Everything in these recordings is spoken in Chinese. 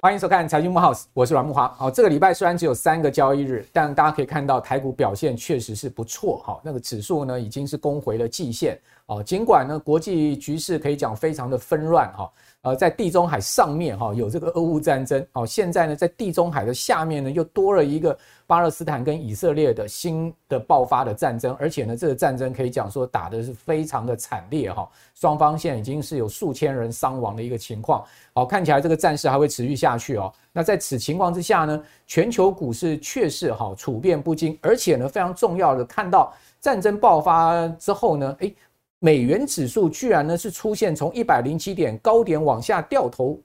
欢迎收看财经木 house，我是阮木华。好，这个礼拜虽然只有三个交易日，但大家可以看到台股表现确实是不错。好，那个指数呢已经是攻回了季线。哦，尽管呢国际局势可以讲非常的纷乱。哈。呃，在地中海上面哈有这个俄乌战争，哦，现在呢在地中海的下面呢又多了一个巴勒斯坦跟以色列的新的爆发的战争，而且呢这个战争可以讲说打的是非常的惨烈哈，双方现在已经是有数千人伤亡的一个情况，好，看起来这个战事还会持续下去哦。那在此情况之下呢，全球股市确实哈处变不惊，而且呢非常重要的看到战争爆发之后呢，诶。美元指数居然呢是出现从一百零七点高点往下掉头，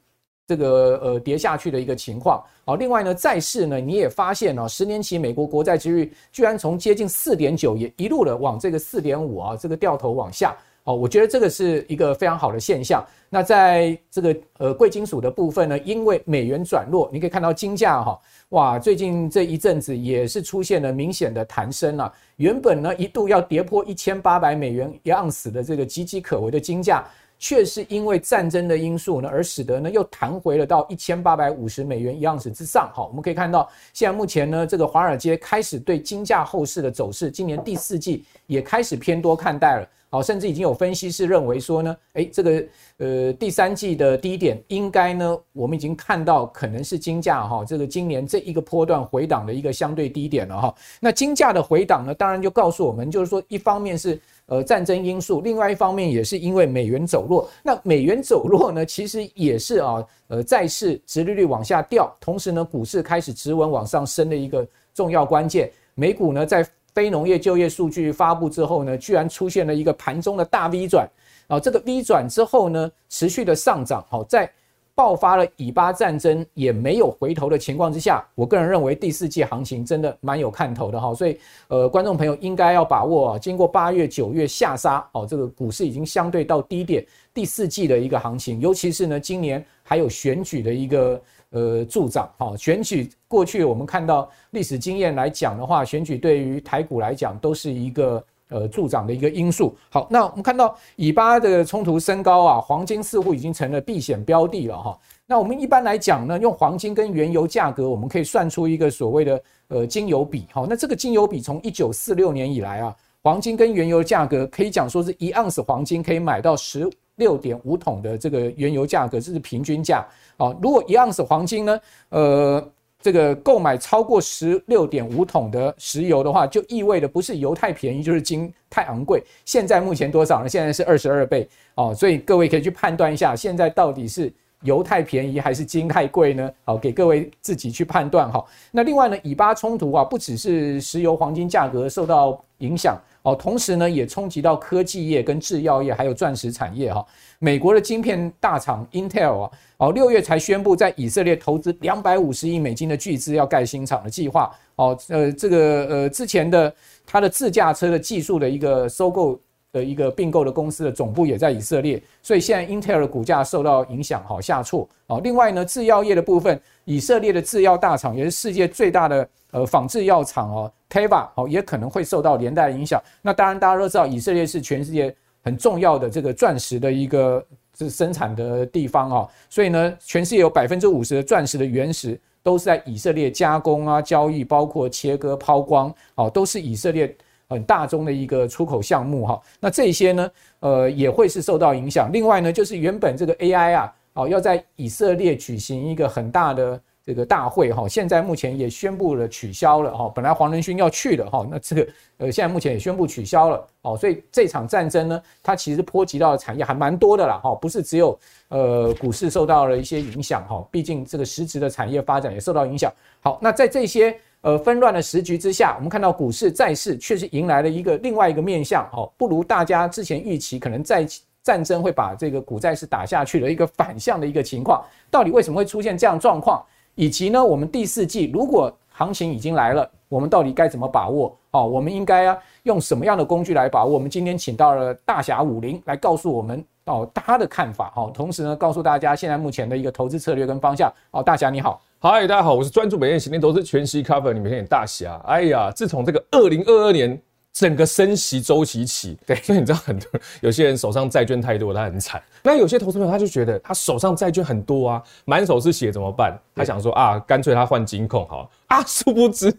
这个呃跌下去的一个情况。好，另外呢债市呢你也发现哦，十年期美国国债之率居然从接近四点九也一路的往这个四点五啊这个掉头往下。哦，我觉得这个是一个非常好的现象。那在这个呃贵金属的部分呢，因为美元转弱，你可以看到金价哈，哇，最近这一阵子也是出现了明显的弹升啊。原本呢一度要跌破一千八百美元一盎司的这个岌岌可危的金价，却是因为战争的因素呢，而使得呢又弹回了到一千八百五十美元一盎司之上。好，我们可以看到，现在目前呢这个华尔街开始对金价后市的走势，今年第四季也开始偏多看待了。好，甚至已经有分析师认为说呢，诶，这个呃第三季的低点应该呢，我们已经看到可能是金价哈，这个今年这一个波段回档的一个相对低点了哈。那金价的回档呢，当然就告诉我们，就是说一方面是呃战争因素，另外一方面也是因为美元走弱。那美元走弱呢，其实也是啊，呃债市殖利率往下掉，同时呢股市开始止稳往上升的一个重要关键。美股呢在非农业就业数据发布之后呢，居然出现了一个盘中的大 V 转，啊，这个 V 转之后呢，持续的上涨，好，在爆发了以巴战争也没有回头的情况之下，我个人认为第四季行情真的蛮有看头的哈，所以呃，观众朋友应该要把握啊，经过八月九月下杀，哦，这个股市已经相对到低点，第四季的一个行情，尤其是呢，今年还有选举的一个。呃，助长哈，选举过去我们看到历史经验来讲的话，选举对于台股来讲都是一个呃助长的一个因素。好，那我们看到以巴的冲突升高啊，黄金似乎已经成了避险标的了哈。那我们一般来讲呢，用黄金跟原油价格，我们可以算出一个所谓的呃金油比哈。那这个金油比从一九四六年以来啊，黄金跟原油价格可以讲说是一盎司黄金可以买到十六点五桶的这个原油价格，这是平均价。好，如果一盎司黄金呢，呃，这个购买超过十六点五桶的石油的话，就意味着不是油太便宜，就是金太昂贵。现在目前多少呢？现在是二十二倍哦，所以各位可以去判断一下，现在到底是油太便宜还是金太贵呢？好，给各位自己去判断哈。那另外呢，以巴冲突啊，不只是石油、黄金价格受到影响。哦，同时呢，也冲击到科技业、跟制药业，还有钻石产业哈。美国的晶片大厂 Intel 啊，哦，六月才宣布在以色列投资两百五十亿美金的巨资要盖新厂的计划。哦，呃，这个呃之前的它的自驾车的技术的一个收购的一个并购的公司的总部也在以色列，所以现在 Intel 的股价受到影响，好下挫。啊，另外呢，制药业的部分，以色列的制药大厂也是世界最大的。呃，仿制药厂哦，Teva 哦，也可能会受到连带影响。那当然，大家都知道，以色列是全世界很重要的这个钻石的一个是生产的地方哦，所以呢，全世界有百分之五十的钻石的原石都是在以色列加工啊、交易，包括切割、抛光哦，都是以色列很大宗的一个出口项目哈。那这些呢，呃，也会是受到影响。另外呢，就是原本这个 AI 啊，哦，要在以色列举行一个很大的。这个大会哈，现在目前也宣布了取消了哈。本来黄仁勋要去的哈，那这个呃，现在目前也宣布取消了哦。所以这场战争呢，它其实波及到的产业还蛮多的啦哈，不是只有呃股市受到了一些影响哈，毕竟这个实质的产业发展也受到影响。好，那在这些呃纷乱的时局之下，我们看到股市债市确实迎来了一个另外一个面向哦，不如大家之前预期，可能在战争会把这个股债市打下去的一个反向的一个情况。到底为什么会出现这样状况？以及呢，我们第四季如果行情已经来了，我们到底该怎么把握？哦，我们应该啊用什么样的工具来把握？我们今天请到了大侠武林来告诉我们哦他的看法。哦，同时呢，告诉大家现在目前的一个投资策略跟方向。哦，大侠你好，嗨，大家好，我是专注每天行情投资全息 cover，你们先大侠。哎呀，自从这个二零二二年整个升息周期起，对，所以你知道很多有些人手上债券太多，他很惨。那有些投资朋友他就觉得他手上债券很多啊，满手是血怎么办？他想说啊，干脆他换金控好 啊，殊不知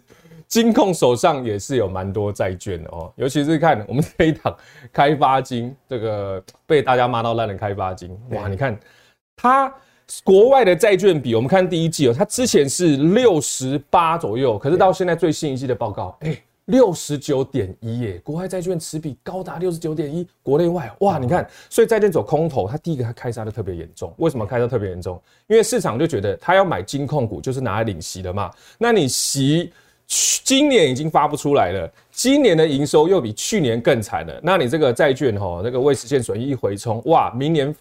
金控手上也是有蛮多债券的哦，尤其是看我们这一档开发金，这个被大家骂到烂的开发金，哇，你看他。国外的债券比，我们看第一季哦，它之前是六十八左右，可是到现在最新一季的报告，哎，六十九点一耶，国外债券持比高达六十九点一，国内外哇，你看，所以债券走空头，它第一个它开杀的特别严重，为什么开杀特别严重？因为市场就觉得它要买金控股就是拿来领息的嘛，那你息今年已经发不出来了，今年的营收又比去年更惨了，那你这个债券哈，那个未实现损益一回冲，哇，明年。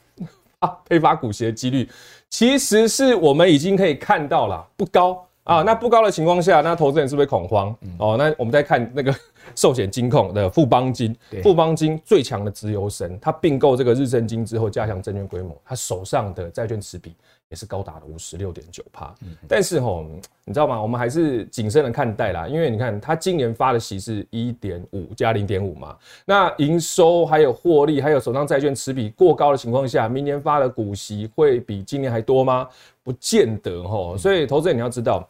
啊，配发股息的几率，其实是我们已经可以看到了，不高啊。那不高的情况下，那投资人是不是恐慌？哦，那我们再看那个 寿险金控的富邦金，富邦金最强的直邮神，他并购这个日升金之后，加强证券规模，他手上的债券持比。也是高达了五十六点九帕，但是吼，你知道吗？我们还是谨慎的看待啦，因为你看，它今年发的息是一点五加零点五嘛，那营收还有获利，还有手上债券持比过高的情况下，明年发的股息会比今年还多吗？不见得吼，所以投资人你要知道，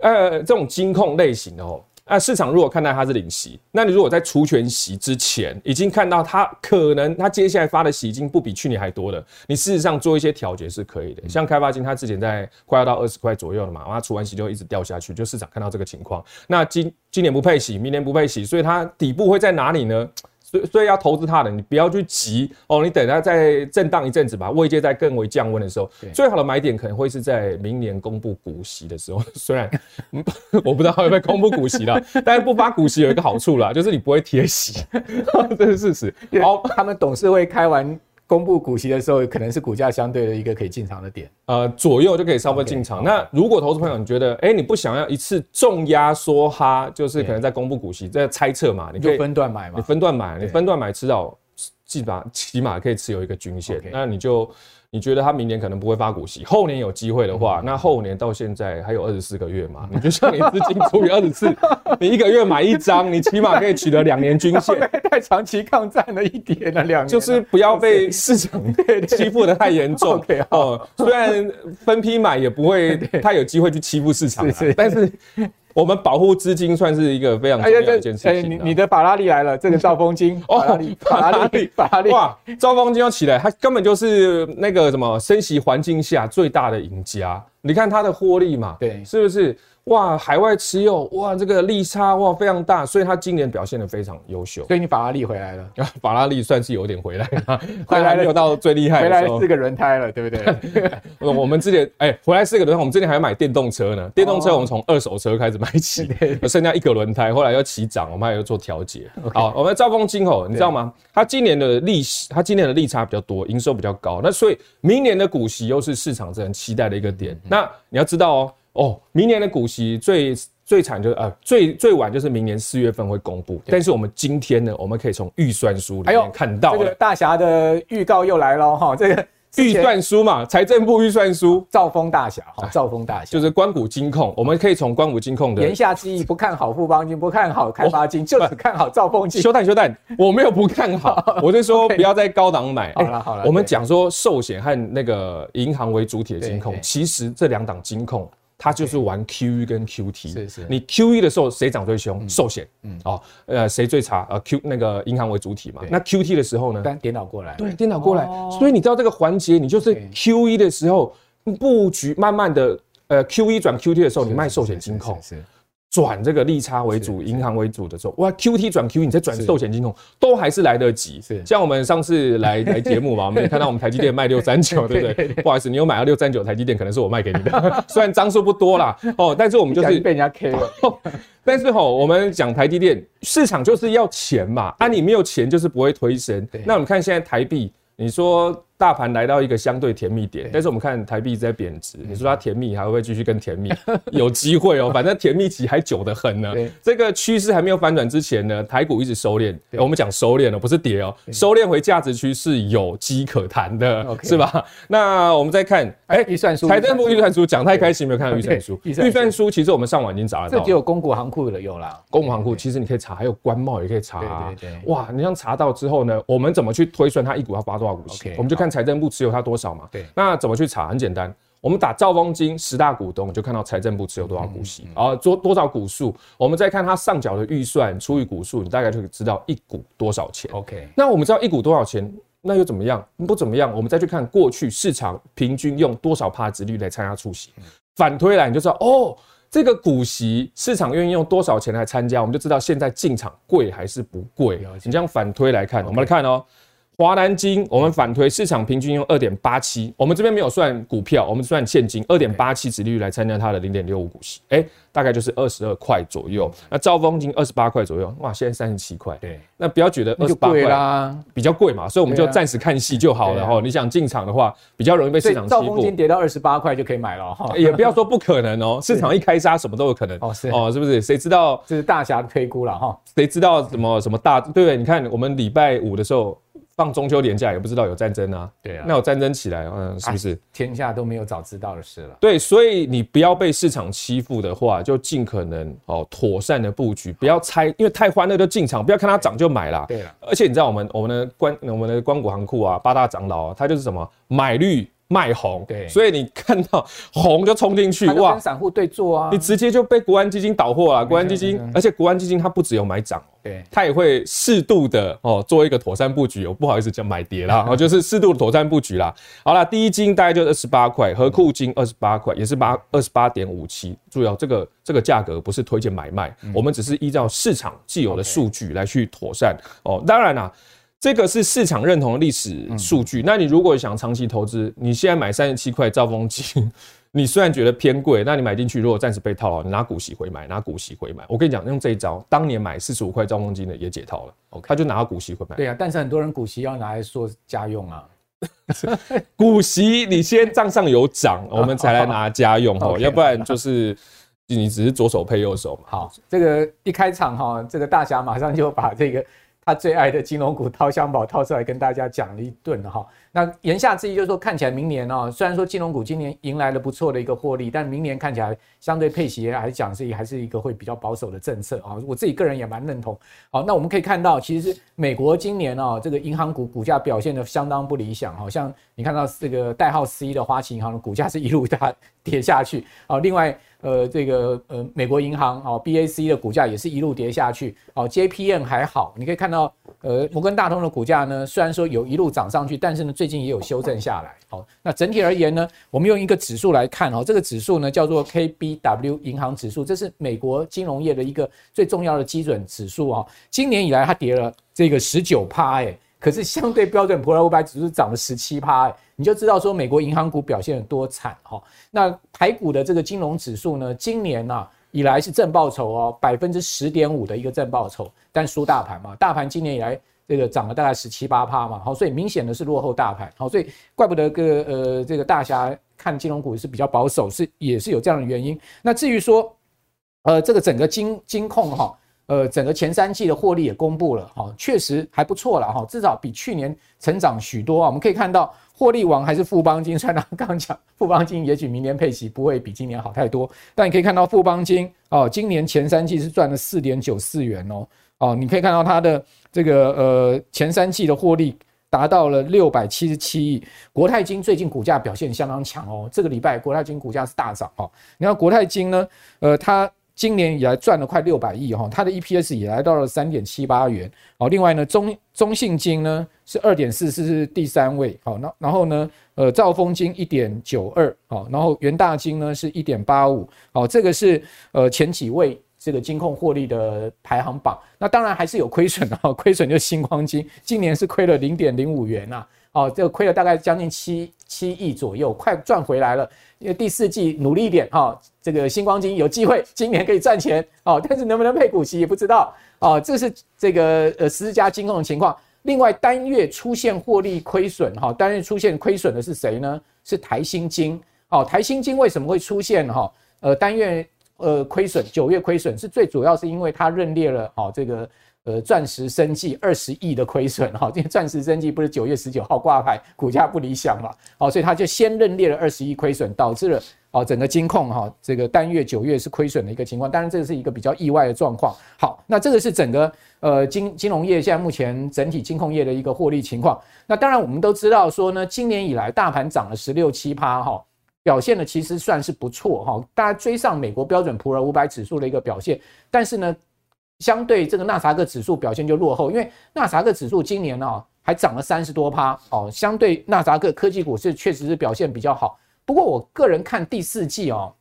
呃，这种金控类型的吼。那市场如果看待它是领息，那你如果在除权息之前已经看到它可能它接下来发的息已经不比去年还多了，你事实上做一些调节是可以的。像开发金，它之前在快要到二十块左右了嘛，它除完息就一直掉下去，就市场看到这个情况。那今今年不配息，明年不配息，所以它底部会在哪里呢？所以，所以要投资它的，你不要去急哦。你等它再震荡一阵子吧，位阶在更为降温的时候，最好的买点可能会是在明年公布股息的时候。虽然 我不知道会不会公布股息了，但是不发股息有一个好处啦，就是你不会贴息，这是事实。好，他们董事会开完。公布股息的时候，可能是股价相对的一个可以进场的点，呃，左右就可以稍微进场。Okay, 那如果投资朋友你觉得，哎、欸，你不想要一次重压缩哈，就是可能在公布股息，在猜测嘛，你就分段买嘛，你分段买，你分段买，迟早起码起码可以持有一个均线。那你就。你觉得他明年可能不会发股息，后年有机会的话，那后年到现在还有二十四个月嘛？你就像你资金除以二十四，你一个月买一张，你起码可以取得两年均线。太长期抗战了一点了，两年就是不要被市场欺负的太严重。OK，哦，虽然分批买也不会太有机会去欺负市场，但是。我们保护资金算是一个非常重要的一件事情。哎，你你的法拉利来了，这个兆丰金哦，法拉利，法拉利，法拉利，哇，兆丰金要起来，它根本就是那个什么升息环境下最大的赢家。你看它的获利嘛，对，是不是？哇，海外持有哇，这个利差哇非常大，所以它今年表现的非常优秀。所以你法拉利回来了，法拉利算是有点回来了，回来没有到最厉害回来四个轮胎了，对不对？我们之前哎，回来四个轮胎，我们之前还要买电动车呢。电动车我们从二手车开始买起，剩下一个轮胎，后来又起涨，我们还要做调节。好，我们兆丰金吼，你知道吗？它今年的利息，它今年的利差比较多，营收比较高，那所以明年的股息又是市场很期待的一个点。那你要知道哦。哦，明年的股息最最惨就是呃最最晚就是明年四月份会公布，但是我们今天呢，我们可以从预算书里面看到，这个大侠的预告又来了哈，这个。预算书嘛，财政部预算书，兆丰大侠哈，兆丰大侠就是关谷金控，我们可以从关谷金控的言下之意，不看好富邦金，不看好开发金，就只看好兆丰金。休蛋休蛋，我没有不看好，我就说不要在高档买。好了好了，我们讲说寿险和那个银行为主体的金控，其实这两档金控。它就是玩 QE 跟 QT，是是。你 QE 的时候谁涨最凶？寿险，嗯，哦，呃，谁最差？呃，Q 那个银行为主体嘛。那 QT 的时候呢？颠倒过来。对，颠倒过来。所以你知道这个环节，你就是 QE 的时候布局，慢慢的，呃，QE 转 QT 的时候，你卖寿险金控。是。转这个利差为主，银行为主的时候，哇，QT 转 QE，你再转寿险金控，都还是来得及。是，像我们上次来 来节目嘛，我们也看到我们台积电卖六三九，对不对？不好意思，你有买到六三九台积电，可能是我卖给你的，虽然张数不多啦，哦，但是我们就是被人家 K 了。但是吼，我们讲台积电，市场就是要钱嘛，啊，你没有钱就是不会推升。那我们看现在台币，你说。大盘来到一个相对甜蜜点，但是我们看台币一直在贬值，你说它甜蜜还会不会继续更甜蜜？有机会哦，反正甜蜜期还久得很呢。这个趋势还没有反转之前呢，台股一直收敛。我们讲收敛了，不是跌哦，收敛回价值区是有机可谈的，是吧？那我们再看，哎，预算书，财政部预算书讲太开心，没有看到 预算书。预算书其实我们上网已经查得到，这只有公股行库的有啦。公股行库其实你可以查，还有官贸也可以查。对对对，哇，你像查到之后呢，我们怎么去推算它一股要发多少股息？我们就看财政部持有它多少嘛。对，那怎么去查？很简单。我们打兆丰金十大股东，就看到财政部持有多少股息，啊，多多少股数。我们再看它上缴的预算除以股数，你大概就可以知道一股多少钱。OK，那我们知道一股多少钱，那又怎么样？不怎么样。我们再去看过去市场平均用多少帕值率来参加出席，反推来你就知道哦，这个股息市场愿意用多少钱来参加，我们就知道现在进场贵还是不贵。你这样反推来看，我们来看哦。华南金，我们反推市场平均用二点八七，我们这边没有算股票，我们算现金，二点八七殖利率来参加它的零点六五股息，哎，大概就是二十二块左右。那兆丰金二十八块左右，哇，现在三十七块，对，那不要觉得二十八块啦，比较贵嘛，所以我们就暂时看戏就好了哈。你想进场的话，比较容易被市场欺负。兆丰金跌到二十八块就可以买了哈，也不要说不可能哦，市场一开杀什么都有可能哦，是哦，是不是？谁知道这是大侠推估了哈？谁知道什么什么大？对不对？你看我们礼拜五的时候。放中秋连假也不知道有战争啊，对啊，那有战争起来，嗯，是不是？天下都没有早知道的事了。对，所以你不要被市场欺负的话，就尽可能哦妥善的布局，不要猜，因为太欢乐就进场，不要看它涨就买啦。对了，而且你知道我们我们的关我们的关谷行库啊，八大长老啊，他就是什么买绿。卖红，对，所以你看到红就冲进去，哇，跟散户对做啊，你直接就被国安基金倒货了。国安基金，而且国安基金它不只有买涨，对，它也会适度的哦做一个妥善布局。我不好意思叫买跌啦，哦，就是适度的妥善布局啦。好了，第一金大概就二十八块，和库金二十八块，也是八二十八点五七。注意哦，这个这个价格不是推荐买卖，我们只是依照市场既有的数据来去妥善哦。当然啦。这个是市场认同的历史数据。那你如果想长期投资，你现在买三十七块兆丰金，你虽然觉得偏贵，那你买进去如果暂时被套牢，你拿股息回买，拿股息回买。我跟你讲，用这一招，当年买四十五块兆丰金的也解套了，OK，他就拿到股息回买。对啊，但是很多人股息要拿来做家用啊。股息你先账上有涨，我们才来拿家用哦，要不然就是你只是左手配右手嘛。好，这个一开场哈，这个大侠马上就把这个。他最爱的金融股掏香宝掏出来跟大家讲了一顿哈。那言下之意就是说，看起来明年哦，虽然说金融股今年迎来了不错的一个获利，但明年看起来相对配息来讲是还是一个会比较保守的政策啊。我自己个人也蛮认同。好，那我们可以看到，其实美国今年哦，这个银行股股价表现得相当不理想，好像你看到这个代号 C 的花旗银行的股价是一路大跌下去。好，另外。呃，这个呃，美国银行哦，BAC 的股价也是一路跌下去哦，JPM 还好，你可以看到，呃，摩根大通的股价呢，虽然说有一路涨上去，但是呢，最近也有修正下来。好，那整体而言呢，我们用一个指数来看哦，这个指数呢叫做 KBW 银行指数，这是美国金融业的一个最重要的基准指数哦。今年以来它跌了这个十九趴，哎。可是相对标准普尔五百指数涨了十七趴，你就知道说美国银行股表现有多惨哈。那台股的这个金融指数呢，今年啊以来是正报酬哦，百分之十点五的一个正报酬，但输大盘嘛，大盘今年以来这个涨了大概十七八趴嘛，好，所以明显的是落后大盘，好，所以怪不得个呃这个大侠看金融股是比较保守，是也是有这样的原因。那至于说呃这个整个金金控哈。呃，整个前三季的获利也公布了，哈，确实还不错了，哈，至少比去年成长许多啊。我们可以看到，获利王还是富邦金，虽然刚刚讲富邦金也许明年配息不会比今年好太多，但你可以看到富邦金哦，今年前三季是赚了四点九四元哦，哦，你可以看到它的这个呃前三季的获利达到了六百七十七亿。国泰金最近股价表现相当强哦，这个礼拜国泰金股价是大涨哦。你看国泰金呢，呃，它。今年以来赚了快六百亿哈，它的 EPS 也来到了三点七八元。好，另外呢，中中信金呢是二点四四是第三位。好，那然后呢，呃，兆丰金一点九二。好，然后元大金呢是一点八五。好，这个是呃前几位这个金控获利的排行榜。那当然还是有亏损的，亏损就新光金，今年是亏了零点零五元呐。哦，这个亏了大概将近七七亿左右，快赚回来了。因为第四季努力一点，哈，这个新光金有机会 今年可以赚钱，哦，但是能不能配股息也不知道，哦，这是这个呃十家金控的情况。另外单月出现获利亏损哈，单月出现亏损的是谁呢？是台新金。哦，台新金为什么会出现哈？呃，单月呃亏损，九月亏损是最主要是因为它认列了好这个。呃，钻石生技二十亿的亏损哈，因为钻石生技不是九月十九号挂牌，股价不理想嘛，好，所以他就先认列了二十亿亏损，导致了哦整个金控哈这个单月九月是亏损的一个情况，当然这个是一个比较意外的状况。好，那这个是整个呃金金融业现在目前整体金控业的一个获利情况。那当然我们都知道说呢，今年以来大盘涨了十六七趴哈，表现的其实算是不错哈，大家追上美国标准普尔五百指数的一个表现，但是呢。相对这个纳斯达克指数表现就落后，因为纳斯达克指数今年呢还涨了三十多趴哦，相对纳斯达克科技股是确实是表现比较好。不过我个人看第四季哦，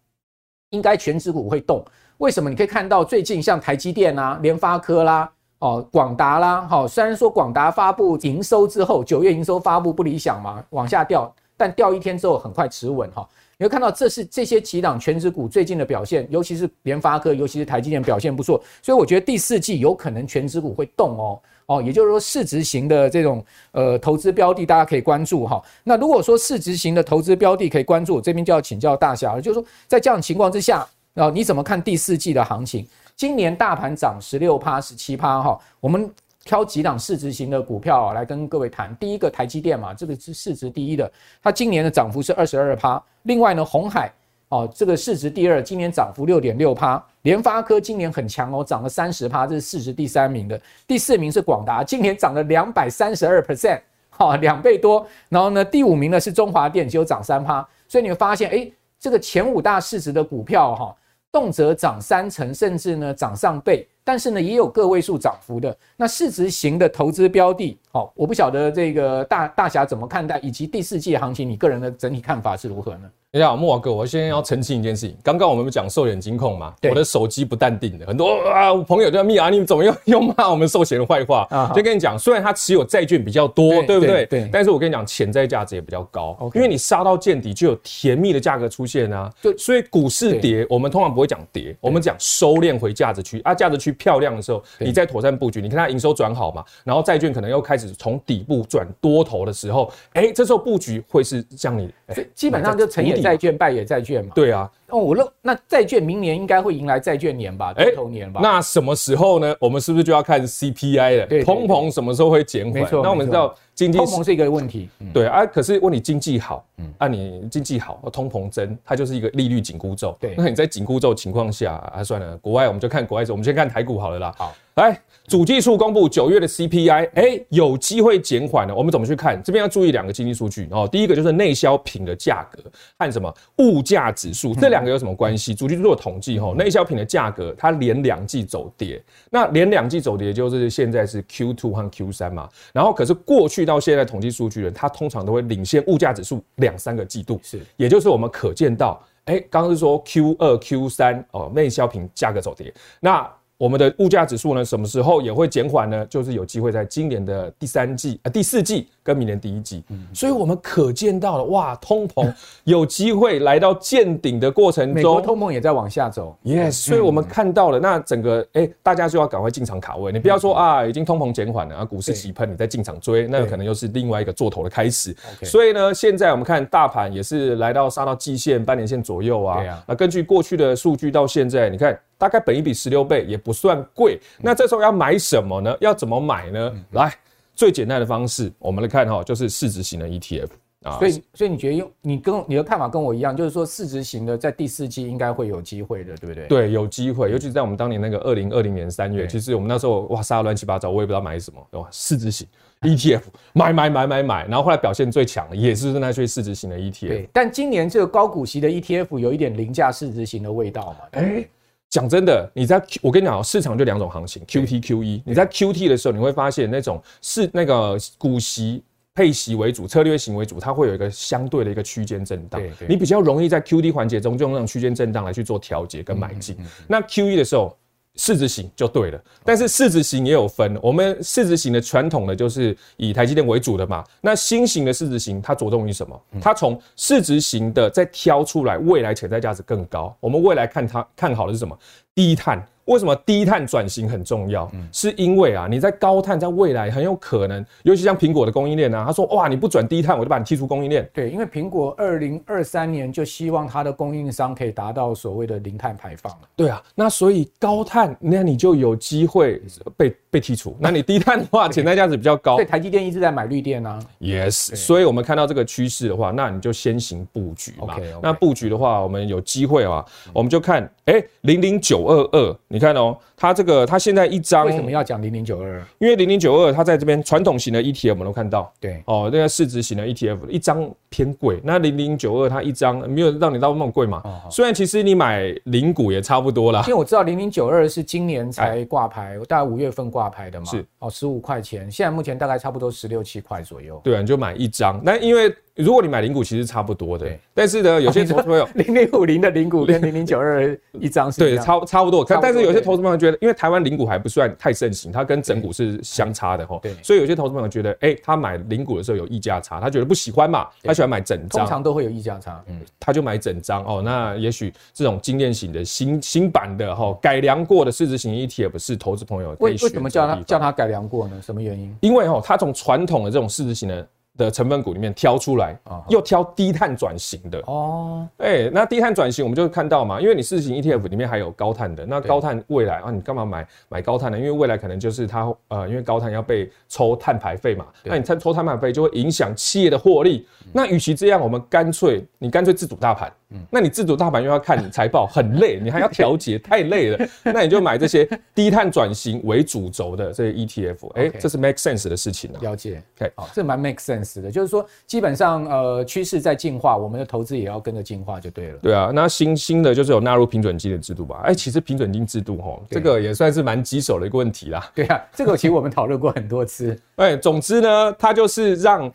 应该全指股会动。为什么？你可以看到最近像台积电啊、联发科啦、哦广达啦，好，虽然说广达发布营收之后，九月营收发布不理想嘛，往下掉，但掉一天之后很快持稳哈。你会看到，这是这些几档全值股最近的表现，尤其是联发科，尤其是台积电表现不错，所以我觉得第四季有可能全值股会动哦哦，也就是说市值型的这种呃投资标的，大家可以关注哈。那如果说市值型的投资标的可以关注，我这边就要请教大侠了，就是说在这样情况之下，啊，你怎么看第四季的行情？今年大盘涨十六趴、十七趴哈，我们。挑几档市值型的股票，来跟各位谈。第一个台积电嘛，这个是市值第一的，它今年的涨幅是二十二趴。另外呢，鸿海哦，这个市值第二，今年涨幅六点六趴。联发科今年很强哦，涨了三十趴，这是市值第三名的。第四名是广达，今年涨了两百三十二 percent，哈，两倍多。然后呢，第五名呢是中华电，只有涨三趴。所以你会发现，哎，这个前五大市值的股票哈，动辄涨三成，甚至呢涨上倍。但是呢，也有个位数涨幅的。那市值型的投资标的，好，我不晓得这个大大侠怎么看待，以及第四季行情，你个人的整体看法是如何呢？你好，慕驊哥，我先要澄清一件事情。刚刚我们讲寿险金控嘛，我的手机不淡定的，很多啊朋友就在密啊，你们怎么又又骂我们寿险的坏话？啊，就跟你讲，虽然它持有债券比较多，对不对？对。但是我跟你讲，潜在价值也比较高，因为你杀到见底，就有甜蜜的价格出现啊。对。所以股市跌，我们通常不会讲跌，我们讲收敛回价值区啊，价值区漂亮的时候，你再妥善布局。你看它营收转好嘛，然后债券可能又开始从底部转多头的时候，哎，这时候布局会是像你，基本上就成也债券，败也债券嘛，对啊。哦，我认那债券明年应该会迎来债券年吧，多头年吧。那什么时候呢？我们是不是就要看 CPI 了？对，通膨什么时候会减缓？那我们知道经济通膨是一个问题，对啊。可是问你经济好，嗯，啊，你经济好，通膨增，它就是一个利率紧箍咒。对，那你在紧箍咒情况下，啊，算了，国外我们就看国外，我们先看台股好了啦。好，来，主技术公布九月的 CPI，哎，有机会减缓了。我们怎么去看？这边要注意两个经济数据哦。第一个就是内销品的价格和什么物价指数，这两。两个有什么关系？主计处做统计哈，内销品的价格它连两季走跌，那连两季走跌就是现在是 Q two 和 Q 三嘛。然后可是过去到现在统计数据呢，它通常都会领先物价指数两三个季度，是，也就是我们可见到，哎，刚刚是说 Q 二 Q 三哦，内销品价格走跌，那。我们的物价指数呢，什么时候也会减缓呢？就是有机会在今年的第三季啊、呃、第四季跟明年第一季。嗯，所以我们可见到了，哇，通膨 有机会来到见顶的过程中，美国通膨也在往下走。Yes，所以我们看到了，那整个哎，大家就要赶快进场卡位。你不要说啊，已经通膨减缓了啊，股市起喷，你再进场追，那可能又是另外一个做头的开始。所以呢，现在我们看大盘也是来到杀到季线、半年线左右啊。啊，根据过去的数据到现在，你看。大概本一比十六倍也不算贵，那这时候要买什么呢？要怎么买呢？来，最简单的方式，我们来看哈，就是市值型的 ETF 啊。所以，所以你觉得用你跟你的看法跟我一样，就是说市值型的在第四季应该会有机会的，对不对？对，有机会，尤其是在我们当年那个二零二零年三月，其实我们那时候哇杀的乱七八糟，我也不知道买什么，对吧？市值型 ETF 买买买买买，然后后来表现最强的也是那些市值型的 ETF。对，但今年这个高股息的 ETF 有一点凌驾市值型的味道嘛？哎。讲真的，你在我跟你讲，市场就两种行情，Q T Q E。你在 Q T 的时候，你会发现那种是那个股息配息为主、策略型为主，它会有一个相对的一个区间震荡。你比较容易在 Q T 环节中就用那种区间震荡来去做调节跟买进。那 Q E 的时候。市值型就对了，但是市值型也有分。我们市值型的传统的就是以台积电为主的嘛。那新型的市值型，它着重于什么？它从市值型的再挑出来，未来潜在价值更高。我们未来看它看好的是什么？低碳。为什么低碳转型很重要？嗯，是因为啊，你在高碳，在未来很有可能，尤其像苹果的供应链啊，他说哇，你不转低碳，我就把你踢出供应链。对，因为苹果二零二三年就希望它的供应商可以达到所谓的零碳排放。对啊，那所以高碳，那你就有机会被被剔除。那你低碳的话，潜在价值比较高。对台积电一直在买绿电啊。Yes，所以我们看到这个趋势的话，那你就先行布局嘛。Okay, okay. 那布局的话，我们有机会啊，我们就看，哎，零零九二二，你看哦。它这个，它现在一张为什么要讲零零九二？因为零零九二它在这边传统型的 ETF 我们都看到，对哦，那个市值型的 ETF 一张偏贵。那零零九二它一张没有让你到那么贵嘛？哦、虽然其实你买零股也差不多啦。因为我知道零零九二是今年才挂牌，大概五月份挂牌的嘛。是哦，十五块钱，现在目前大概差不多十六七块左右。对啊，你就买一张。那因为如果你买零股，其实差不多的。但是呢，有些投资朋友 零零五零的零股跟零零九二一张是对差差不多。但是有些投资朋友觉得，因为台湾零股。还不算太盛行，它跟整股是相差的哈，对，所以有些投资朋友觉得，哎，他买零股的时候有溢价差，他觉得不喜欢嘛，他喜欢买整张，通常都会有溢价差，嗯，他就买整张哦。那也许这种经验型的新新版的哈改良过的市值型 ETF 是投资朋友。为为什么叫他叫他改良过呢？什么原因？因为哈，他从传统的这种市值型的。的成分股里面挑出来，又挑低碳转型的哦，哎，那低碳转型我们就看到嘛，因为你市值型 ETF 里面还有高碳的，那高碳未来啊，你干嘛买买高碳呢？因为未来可能就是它呃，因为高碳要被抽碳排费嘛，那你抽抽碳排费就会影响企业的获利。那与其这样，我们干脆你干脆自主大盘。嗯那你自主大盘又要看你财报，很累，你还要调节，太累了。那你就买这些低碳转型为主轴的这些 ETF，哎，这是 make sense 的事情啊。了解，OK，好，这蛮 make sense 的，就是说基本上呃趋势在进化，我们的投资也要跟着进化就对了。对啊，那新新的就是有纳入平准金的制度吧？哎，其实平准金制度吼，这个也算是蛮棘手的一个问题啦。对啊，这个其实我们讨论过很多次。哎，总之呢，它就是让。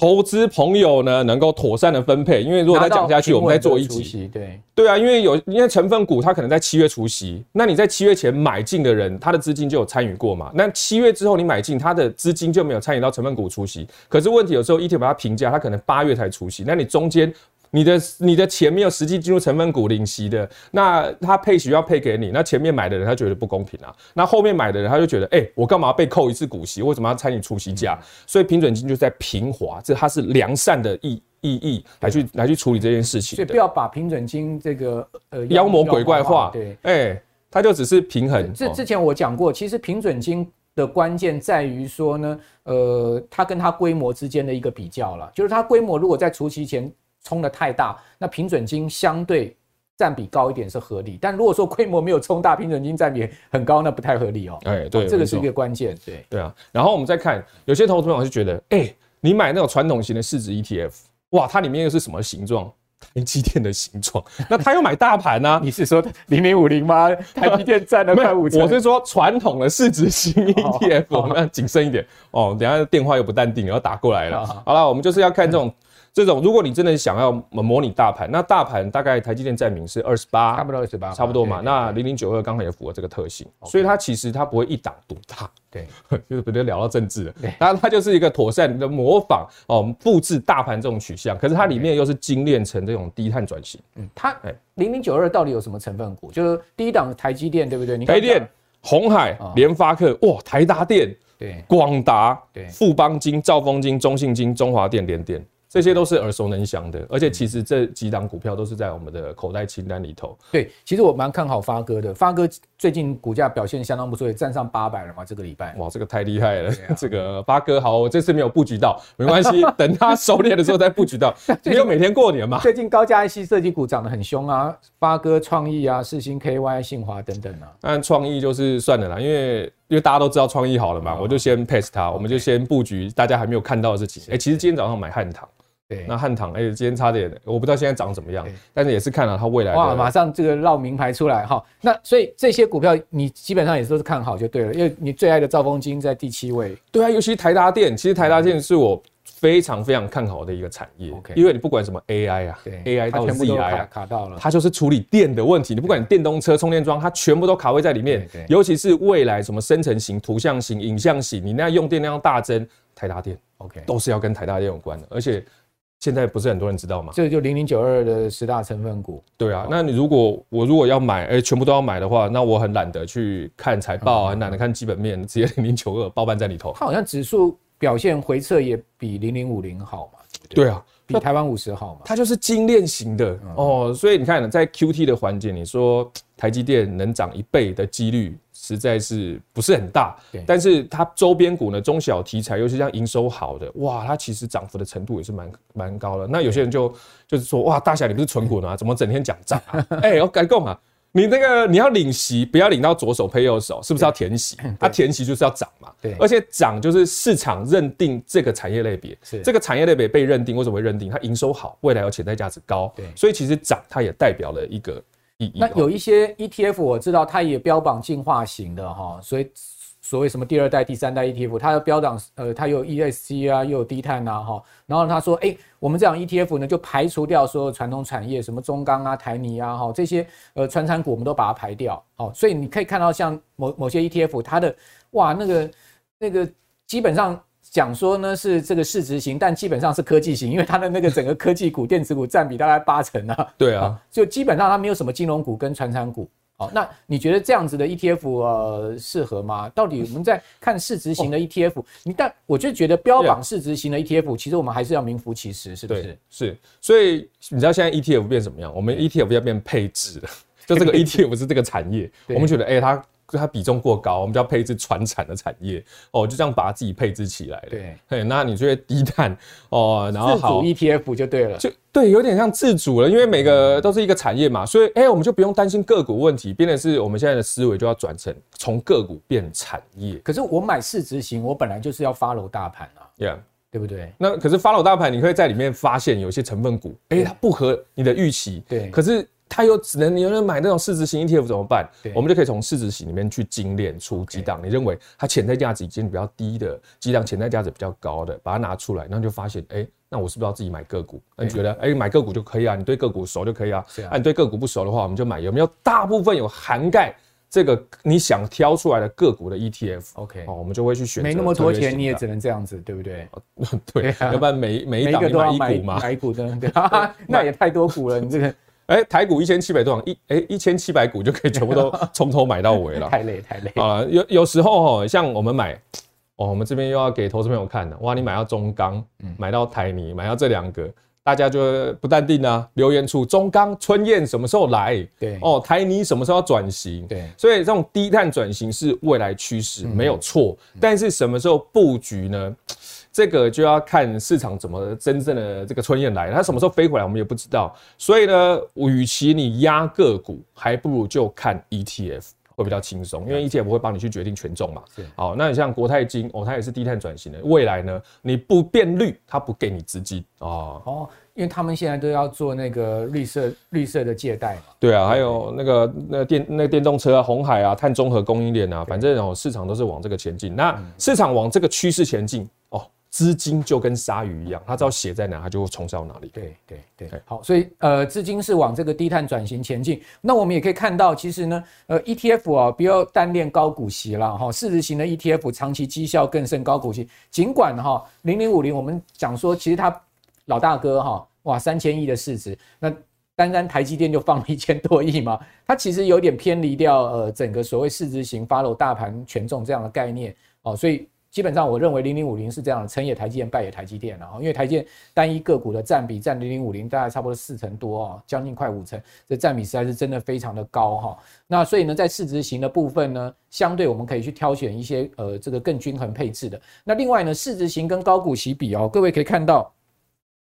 投资朋友呢，能够妥善的分配，因为如果再讲下去，我们再做一集。对对啊，因为有因为成分股它可能在七月除息，那你在七月前买进的人，他的资金就有参与过嘛？那七月之后你买进，他的资金就没有参与到成分股除息。可是问题有时候 ETF 把它评价，它可能八月才除息，那你中间。你的你的钱没有实际进入成分股领息的，那他配息要配给你，那前面买的人他觉得不公平啊，那后面买的人他就觉得，哎、欸，我干嘛要被扣一次股息？为什么要参与除息价？所以平准金就在平滑，这它是良善的意意义来去来去处理这件事情。所以不要把平准金这个呃妖魔鬼怪化。对，哎、欸，它就只是平衡。这之前我讲过，其实平准金的关键在于说呢，呃，它跟它规模之间的一个比较了，就是它规模如果在除息前。冲的太大，那平准金相对占比高一点是合理，但如果说规模没有冲大，平准金占比很高，那不太合理哦。哎，对，这个是一个关键。对，对啊。然后我们再看，有些投资朋友就觉得，哎、欸，你买那种传统型的市值 ETF，哇，它里面又是什么形状？台积电的形状。那他又买大盘呢、啊？你是说零零五零吗？台积电占了快五成。我是说传统的市值型 ETF，我们要谨慎一点哦。等下电话又不淡定，要打过来了。好了，我们就是要看这种。这种，如果你真的想要模拟大盘，那大盘大概台积电占名是二十八，差不多二十八，差不多嘛。那零零九二刚好也符合这个特性，所以它其实它不会一党独大。对，就是不对，聊到政治了。对，当然它就是一个妥善的模仿哦，复制大盘这种取向，可是它里面又是精炼成这种低碳转型。嗯，它零零九二到底有什么成分股？就是第一档台积电，对不对？台积电、红海、联发科，哇，台达电，对，广达，对，富邦金、兆丰金、中信金、中华电、联电。这些都是耳熟能详的，而且其实这几档股票都是在我们的口袋清单里头。对，其实我蛮看好发哥的，发哥最近股价表现相当不错，也站上八百了嘛，这个礼拜。哇，这个太厉害了！啊、这个发哥好，我这次没有布局到，没关系，等他收敛的时候再布局到。没有每天过年嘛。最近高价 IC 设计股涨得很凶啊，发哥创意啊、世芯 KY、信华等等啊。但创意就是算了啦，因为因为大家都知道创意好了嘛，我就先 pass 它，我们就先布局大家还没有看到的事情。哎，其实今天早上买汉唐。对，那汉唐哎，今天差点，我不知道现在涨怎么样，但是也是看了它未来。哇，马上这个绕名牌出来哈，那所以这些股票你基本上也都是看好就对了，因为你最爱的兆丰金在第七位。对啊，尤其台达电，其实台达电是我非常非常看好的一个产业，因为你不管什么 AI 啊，AI 到 ZI 啊，卡到了，它就是处理电的问题。你不管你电动车充电桩，它全部都卡位在里面。尤其是未来什么生成型、图像型、影像型，你那用电量大增，台达电 OK 都是要跟台达电有关的，而且。现在不是很多人知道吗？这个就零零九二的十大成分股。对啊，那你如果我如果要买，哎，全部都要买的话，那我很懒得去看财报，很懒得看基本面，直接零零九二包办在里头。它好像指数表现回撤也比零零五零好嘛？对啊。比台湾五十好嘛？它就是精炼型的哦，所以你看，在 QT 的环节，你说台积电能涨一倍的几率实在是不是很大。但是它周边股呢，中小题材，尤其像营收好的，哇，它其实涨幅的程度也是蛮蛮高的。那有些人就就是说，哇，大侠你不是存股吗？怎么整天讲涨啊？哎，我改讲啊。你那个你要领息，不要领到左手配右手，是不是要填息？它填息就是要涨嘛。对，而且涨就是市场认定这个产业类别，是这个产业类别被认定，为什么会认定？它营收好，未来有潜在价值高。对，所以其实涨它也代表了一个意义。那有一些 ETF 我知道它也标榜进化型的哈，所以。所谓什么第二代、第三代 ETF，它的标榜呃，它有 ESG 啊，又有低碳啊，哈。然后他说，哎、欸，我们这样 ETF 呢，就排除掉所有传统产业，什么中钢啊、台泥啊，哈，这些呃传产股，我们都把它排掉。好，所以你可以看到，像某某些 ETF，它的哇，那个那个基本上讲说呢是这个市值型，但基本上是科技型，因为它的那个整个科技股、电子股占比大概八成啊。对啊，就基本上它没有什么金融股跟传产股。好，那你觉得这样子的 ETF 呃适合吗？到底我们在看市值型的 ETF，你但我就觉得标榜市值型的 ETF，其实我们还是要名副其实，是不是？是，所以你知道现在 ETF 变什么样？我们 ETF 要变配置了，就这个 ETF 是这个产业，我们觉得哎它。它比重过高，我们就要配置传产的产业。哦，就这样把它自己配置起来对，嘿，那你觉得低碳哦，然后好。ETF 就对了，就对，有点像自主了，因为每个都是一个产业嘛，所以哎、欸，我们就不用担心个股问题，变的是我们现在的思维就要转成从个股变产业。可是我买市值型，我本来就是要 follow 大盘啊，Yeah，对不对？那可是 follow 大盘，你可以在里面发现有些成分股，哎、欸，它不合你的预期，对，可是。它又只能你有人买那种市值型 ETF 怎么办？我们就可以从市值型里面去精炼出几档，你认为它潜在价值已经比较低的几档，潜在价值比较高的，把它拿出来，然后就发现，哎，那我是不是要自己买个股？那你觉得，哎，买个股就可以啊？你对个股熟就可以啊？啊，你对个股不熟的话，我们就买有没有大部分有涵盖这个你想挑出来的个股的 ETF？OK，哦，我们就会去选择。没那么多钱，你也只能这样子，对不对？对，要不然每每一档都要买一股嘛？买一股的，那也太多股了，你这个。哎、欸，台股一千七百多档，一哎一千七百股就可以全部都 从头买到尾了。太累太累啊！有有时候哈，像我们买，哦，我们这边又要给投资朋友看了。哇，你买到中钢，买到台泥，买到这两个，大家就不淡定啊。留言处，中钢春燕什么时候来？对哦，台泥什么时候要转型？对，所以这种低碳转型是未来趋势，没有错。但是什么时候布局呢？这个就要看市场怎么真正的这个春燕来，它什么时候飞回来，我们也不知道。所以呢，与其你压个股，还不如就看 ETF 会比较轻松，因为 ETF 不会帮你去决定权重嘛。好，那你像国泰金哦，它也是低碳转型的，未来呢，你不变绿，它不给你资金哦。哦，因为他们现在都要做那个绿色绿色的借贷嘛。对啊，还有那个那电那个电动车啊，红海啊，碳中和供应链啊，反正哦，市场都是往这个前进。那市场往这个趋势前进哦。资金就跟鲨鱼一样，他知道血在哪，他就会冲到哪里。对对对，好，所以呃，资金是往这个低碳转型前进。那我们也可以看到，其实呢，呃，ETF 啊，不要单恋高股息了哈，市值型的 ETF 长期绩效更胜高股息。尽管哈，零零五零我们讲说，其实它老大哥哈，哇，三千亿的市值，那单单台积电就放了一千多亿嘛，它其实有点偏离掉呃整个所谓市值型 follow 大盘权重这样的概念哦，所以。基本上，我认为零零五零是这样，成也台积电，败也台积电了哈。因为台积电单一个股的占比占零零五零大概差不多四成多哦，将近快五成，这占比实在是真的非常的高哈。那所以呢，在市值型的部分呢，相对我们可以去挑选一些呃这个更均衡配置的。那另外呢，市值型跟高股息比哦，各位可以看到，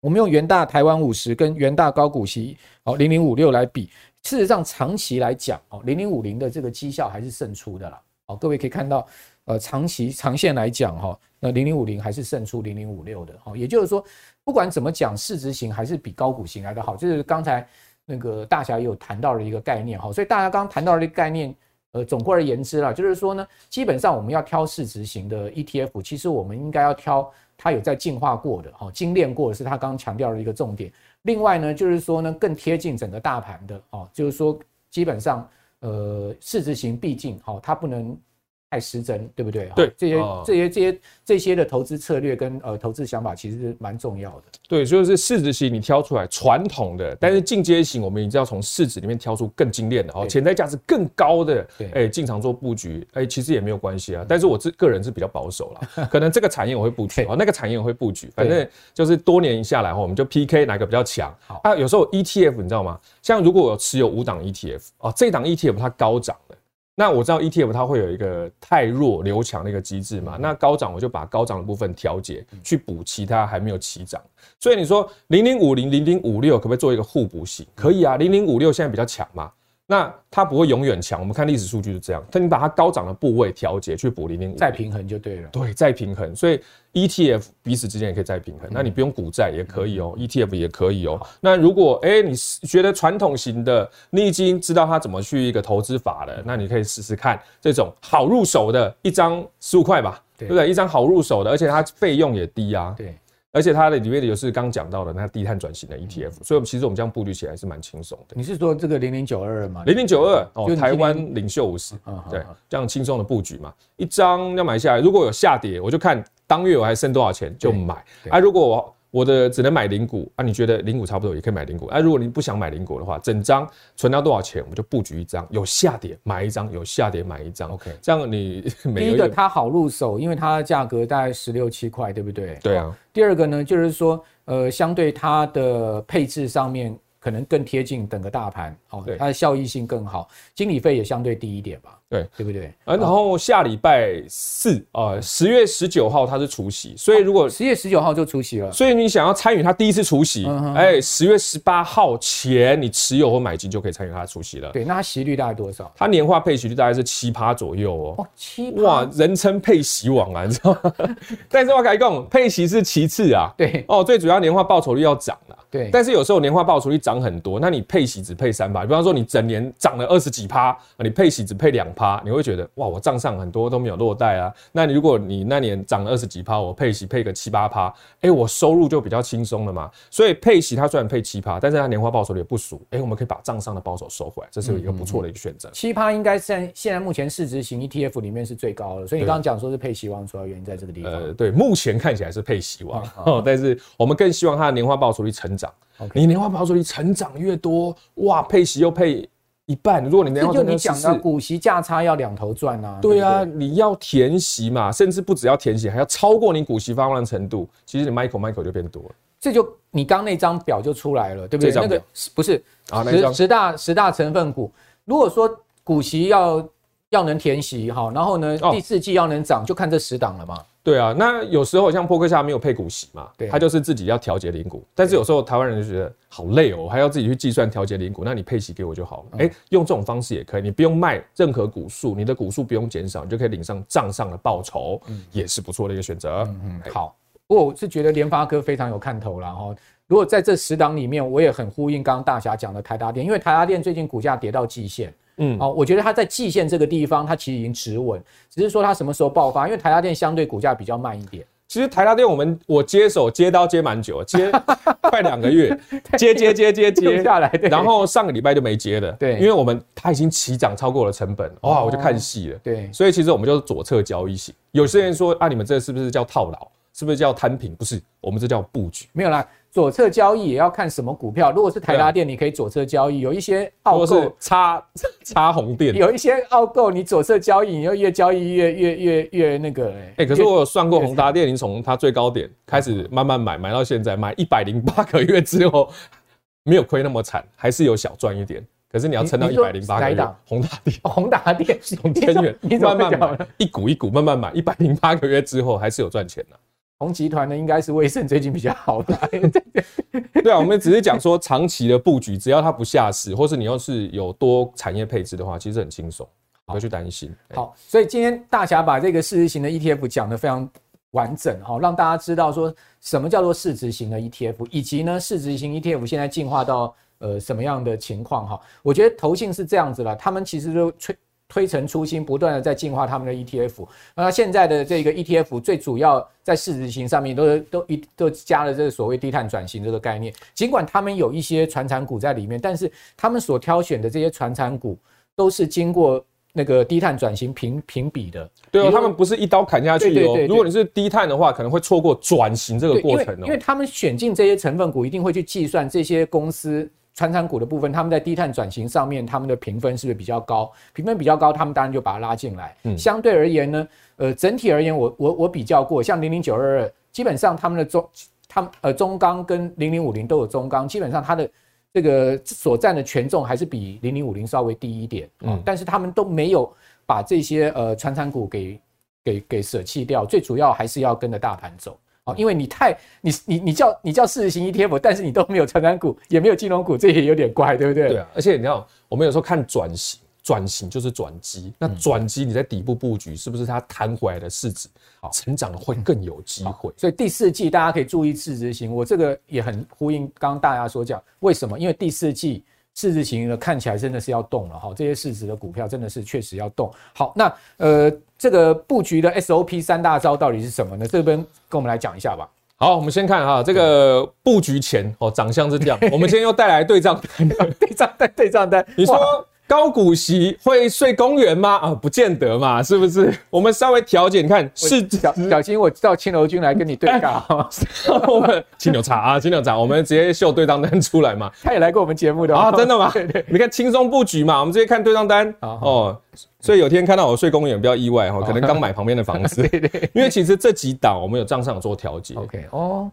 我们用元大台湾五十跟元大高股息哦零零五六来比，事实上长期来讲哦，零零五零的这个绩效还是胜出的啦。好，各位可以看到。呃，长期长线来讲，哈，那零零五零还是胜出零零五六的，哈，也就是说，不管怎么讲，市值型还是比高股型来的好，就是刚才那个大侠也有谈到了一个概念，哈，所以大家刚刚谈到了一个概念，呃，总括而言之啦，就是说呢，基本上我们要挑市值型的 ETF，其实我们应该要挑它有在进化过的，哈，精炼过的是他刚刚强调的一个重点。另外呢，就是说呢，更贴近整个大盘的，哦，就是说基本上，呃，市值型毕竟，哈，它不能。太失真，对不对？对，这些这些这些这些的投资策略跟呃投资想法其实是蛮重要的。对，就是市值型你挑出来传统的，但是进阶型我们一定要从市值里面挑出更精炼的哦，潜在价值更高的，哎，进场做布局，哎，其实也没有关系啊。但是我这个人是比较保守啦，可能这个产业我会布局哦，那个产业我会布局，反正就是多年下来哈，我们就 PK 哪个比较强。好啊，有时候 ETF 你知道吗？像如果我持有五档 ETF 哦，这档 ETF 它高涨了。那我知道 ETF 它会有一个太弱留强的一个机制嘛，那高涨我就把高涨的部分调节，去补其他还没有起涨。所以你说零零五零零零五六可不可以做一个互补型？可以啊，零零五六现在比较强嘛。那它不会永远强，我们看历史数据是这样。但你把它高涨的部位调节去补零零五，再平衡就对了。对，再平衡。所以 ETF 彼此之间也可以再平衡。那你不用股债也可以哦，ETF 也可以哦。那如果哎，你觉得传统型的，你已经知道它怎么去一个投资法了，那你可以试试看这种好入手的，一张十五块吧，对不对？一张好入手的，而且它费用也低啊。对。而且它的里面有是刚讲到的那低碳转型的 ETF，所以我们其实我们这样布局起来是蛮轻松的。你是说这个零零九二吗？零零九二哦，台湾领袖五十，对，这样轻松的布局嘛，一张要买下来，如果有下跌，我就看当月我还剩多少钱就买啊，如果我。我的只能买零股啊，你觉得零股差不多也可以买零股啊？如果你不想买零股的话，整张存到多少钱，我们就布局一张，有下跌买一张，有下跌买一张。OK，这样你第一个它好入手，因为它的价格大概十六七块，对不对？对啊。第二个呢，就是说呃，相对它的配置上面可能更贴近整个大盘哦，它的效益性更好，经理费也相对低一点吧。对，对不对？啊，然后下礼拜四啊，十月十九号它是除夕，所以如果十月十九号就除夕了，所以你想要参与它第一次除夕，哎，十月十八号前你持有或买进就可以参与它的除夕了。对，那它息率大概多少？它年化配息率大概是七趴左右哦。哦，七哇，人称配息王啊，你知道吗？但是我跟你讲，配息是其次啊。对哦，最主要年化报酬率要涨了。对，但是有时候年化报酬率涨很多，那你配息只配三趴，比方说你整年涨了二十几趴，你配息只配两趴，你会觉得哇，我账上很多都没有落袋啊。那你如果你那年涨了二十几趴，我配息配个七八趴，哎，我收入就比较轻松了嘛。所以配息它虽然配七趴，但是它年化报酬率也不俗，哎，我们可以把账上的报酬收回来，这是一个不错的一个选择。七趴应该在现在目前市值型 ETF 里面是最高的，所以你刚刚讲说是配息王，主要原因在这个地方。呃，对，目前看起来是配息王，但是我们更希望它的年化报酬率成你年化报酬率成长越多，哇，配息又配一半。如果你年化报酬率就你讲的股息价差要两头赚啊，对啊，对对你要填息嘛，甚至不只要填息，还要超过你股息发放的程度，其实你 Michael Michael 就变多了。这就你刚那张表就出来了，对不对？那个不是啊，十十大十大成分股，如果说股息要要能填息哈，然后呢，第四季要能涨，就看这十档了嘛。对啊，那有时候像波克夏没有配股息嘛，对，他就是自己要调节零股。但是有时候台湾人就觉得好累哦，还要自己去计算调节零股，那你配息给我就好了。哎，用这种方式也可以，你不用卖任何股数，你的股数不用减少，你就可以领上账上的报酬，也是不错的一个选择。嗯嗯，好，不过我是觉得联发科非常有看头了哈。如果在这十档里面，我也很呼应刚刚大侠讲的台达电，因为台达电最近股价跌到季线。嗯，好，我觉得它在季线这个地方，它其实已经止稳，只是说它什么时候爆发。因为台达电相对股价比较慢一点。其实台达电我们我接手接刀接蛮久，接 快两个月，接接接接接下来，然后上个礼拜就没接了。对，因为我们它已经起涨超过了成本，哇，我就看戏了。对，所以其实我们就是左侧交易型。有些人说啊，你们这是不是叫套牢？是不是叫摊平？不是，我们这叫布局。没有啦。左侧交易也要看什么股票。如果是台达电，你可以左侧交易。有一些奥购插插红电，有一些澳购，你左侧交易，你要越交易越越越越那个。哎、欸，可是我有算过宏达电，你从它最高点开始慢慢买，买到现在，买一百零八个月之后，没有亏那么惨，还是有小赚一点。可是你要撑到一百零八个月，宏达电，宏达电从千元慢慢买，一股一股慢慢买，一百零八个月之后还是有赚钱的。宏集团呢，应该是威盛最近比较好的。对啊，我们只是讲说长期的布局，只要它不下市，或是你要是有多产业配置的话，其实很轻松，不要去担心。好，所以今天大侠把这个市值型的 ETF 讲得非常完整哈，让大家知道说什么叫做市值型的 ETF，以及呢市值型 ETF 现在进化到呃什么样的情况哈。我觉得投信是这样子了，他们其实就吹。推陈出新，不断的在进化他们的 ETF。那现在的这个 ETF 最主要在市值型上面都都一都加了这个所谓低碳转型这个概念。尽管他们有一些传产股在里面，但是他们所挑选的这些传产股都是经过那个低碳转型评评比的。对哦，他们不是一刀砍下去哦。如果你是低碳的话，可能会错过转型这个过程哦。因为他们选进这些成分股，一定会去计算这些公司传产股的部分，他们在低碳转型上面，他们的评分是不是比较高？评分比较高，他们当然就把它拉进来。嗯，相对而言呢，呃，整体而言，我我我比较过，像零零九二二，基本上他们的中，他们呃中钢跟零零五零都有中钢，基本上它的这个所占的权重还是比零零五零稍微低一点。嗯，但是他们都没有。把这些呃传产股给给给舍弃掉，最主要还是要跟着大盘走啊，因为你太你你你叫你叫市值型 ETF，但是你都没有成长股，也没有金融股，这也有点怪，对不对？对啊，而且你知道，我们有时候看转型，转型就是转机，那转机你在底部布局，是不是它弹回来的市值好成长会更有机会？所以第四季大家可以注意市值型，我这个也很呼应刚刚大家所讲，为什么？因为第四季。市值型的看起来真的是要动了哈，这些市值的股票真的是确实要动。好，那呃，这个布局的 SOP 三大招到底是什么呢？这边跟我们来讲一下吧。好，我们先看哈，这个布局前哦，长相是这样。我们今天又带来对账单，对账单，对账单。你说。高股息会睡公园吗？啊，不见得嘛，是不是？我们稍微调节，你看是小小心，我叫青牛君来跟你对尬，我们青牛茶啊，青牛茶，我们直接秀对账单出来嘛。他也来过我们节目的啊，真的吗？对对，你看轻松布局嘛，我们直接看对账单哦。所以有天看到我睡公园比较意外哈，可能刚买旁边的房子，对对，因为其实这几档我们有账上有做调节。OK 哦，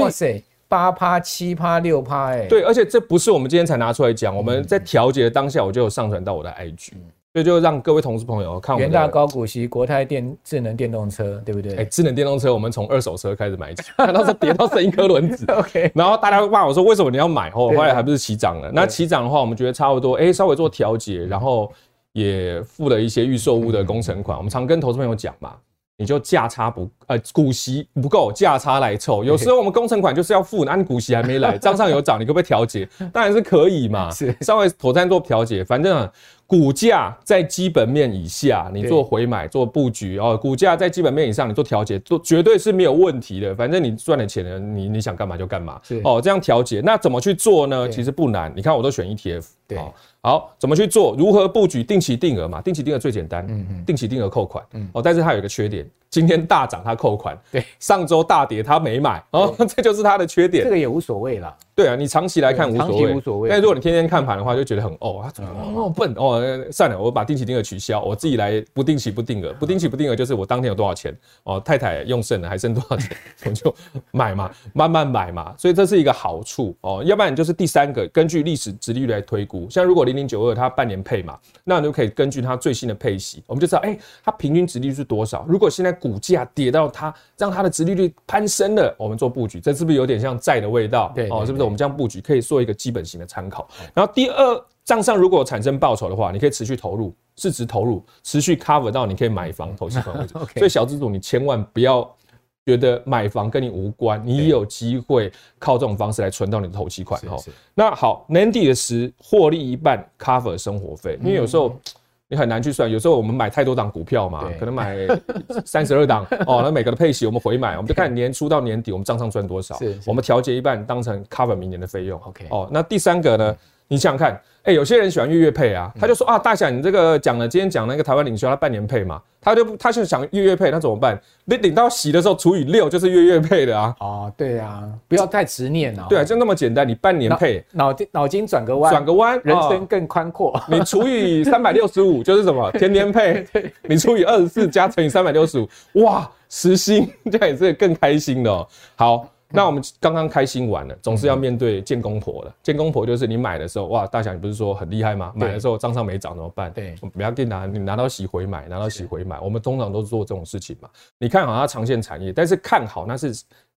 哇塞。八趴、七趴、六趴，哎，对，而且这不是我们今天才拿出来讲，我们在调节的当下，我就有上传到我的 IG，所以就让各位同事朋友看我们。元大高股息，国泰电智能电动车，对不对？哎，智能电动车，我们从二手车开始买起，看 到是跌到剩一颗轮子，OK，然后大家会骂我说，为什么你要买？后后来还不是起涨了？那起涨的话，我们觉得差不多，哎，稍微做调节，然后也付了一些预售屋的工程款，我们常跟投资朋友讲嘛。你就价差不呃股息不够，价差来凑。有时候我们工程款就是要付，那你股息还没来，账上有涨，你可不可以调节？当然是可以嘛，稍微妥善做调节。反正啊，股价在基本面以下，你做回买做布局哦；股价在基本面以上，你做调节，都绝对是没有问题的。反正你赚了钱了，你你想干嘛就干嘛。哦，这样调节，那怎么去做呢？其实不难。你看我都选 ETF。对。好，怎么去做？如何布局？定期定额嘛，定期定额最简单。嗯嗯，定期定额扣款。嗯，哦，但是它有一个缺点，今天大涨它扣款，对，上周大跌它没买，哦，这就是它的缺点。这个也无所谓啦。对啊，你长期来看无所谓，所谓。但如果你天天看盘的话，就觉得很哦，他怎么那么笨哦？算了，我把定期定额取消，我自己来不定期不定额，不定期不定额就是我当天有多少钱哦，太太用剩了还剩多少钱，我就买嘛，慢慢买嘛。所以这是一个好处哦。要不然就是第三个，根据历史殖利率来推估，像如果零零九二它半年配嘛，那你就可以根据它最新的配息，我们就知道哎，它平均殖利率是多少。如果现在股价跌到它让它的殖利率攀升了，我们做布局，这是不是有点像债的味道？对哦，是不是？我们这样布局可以做一个基本型的参考。然后第二，账上如果产生报酬的话，你可以持续投入，市值投入，持续 cover 到你可以买房投期款。所以小资主，你千万不要觉得买房跟你无关，你有机会靠这种方式来存到你的投期款。那好，年底的时获利一半 cover 生活费，因为有时候。你很难去算，有时候我们买太多档股票嘛，可能买三十二档哦，那每个的配息我们回买，我们就看年初到年底我们账上赚多少，我们调节一半当成 cover 明年的费用。OK，哦，那第三个呢？你想想看，哎、欸，有些人喜欢月月配啊，他就说啊，大侠，你这个讲了，今天讲那个台湾领袖，他半年配嘛，他就他就想月月配，那怎么办？你领到喜的时候除以六就是月月配的啊。哦，对啊，不要太执念啊。对啊，就那么简单，你半年配，脑筋脑筋转个弯，转个弯，人生更宽阔、哦。你除以三百六十五就是什么？天天配。你除以二十四加乘以三百六十五，哇，时薪 这样也是更开心的、哦。好。那我们刚刚开心完了，总是要面对见公婆的。见公婆就是你买的时候，哇，大侠你不是说很厉害吗？买的时候账上没涨怎么办？对，不要给你拿，你拿到息回买，拿到息回买。我们通常都是做这种事情嘛。你看好它长线产业，但是看好那是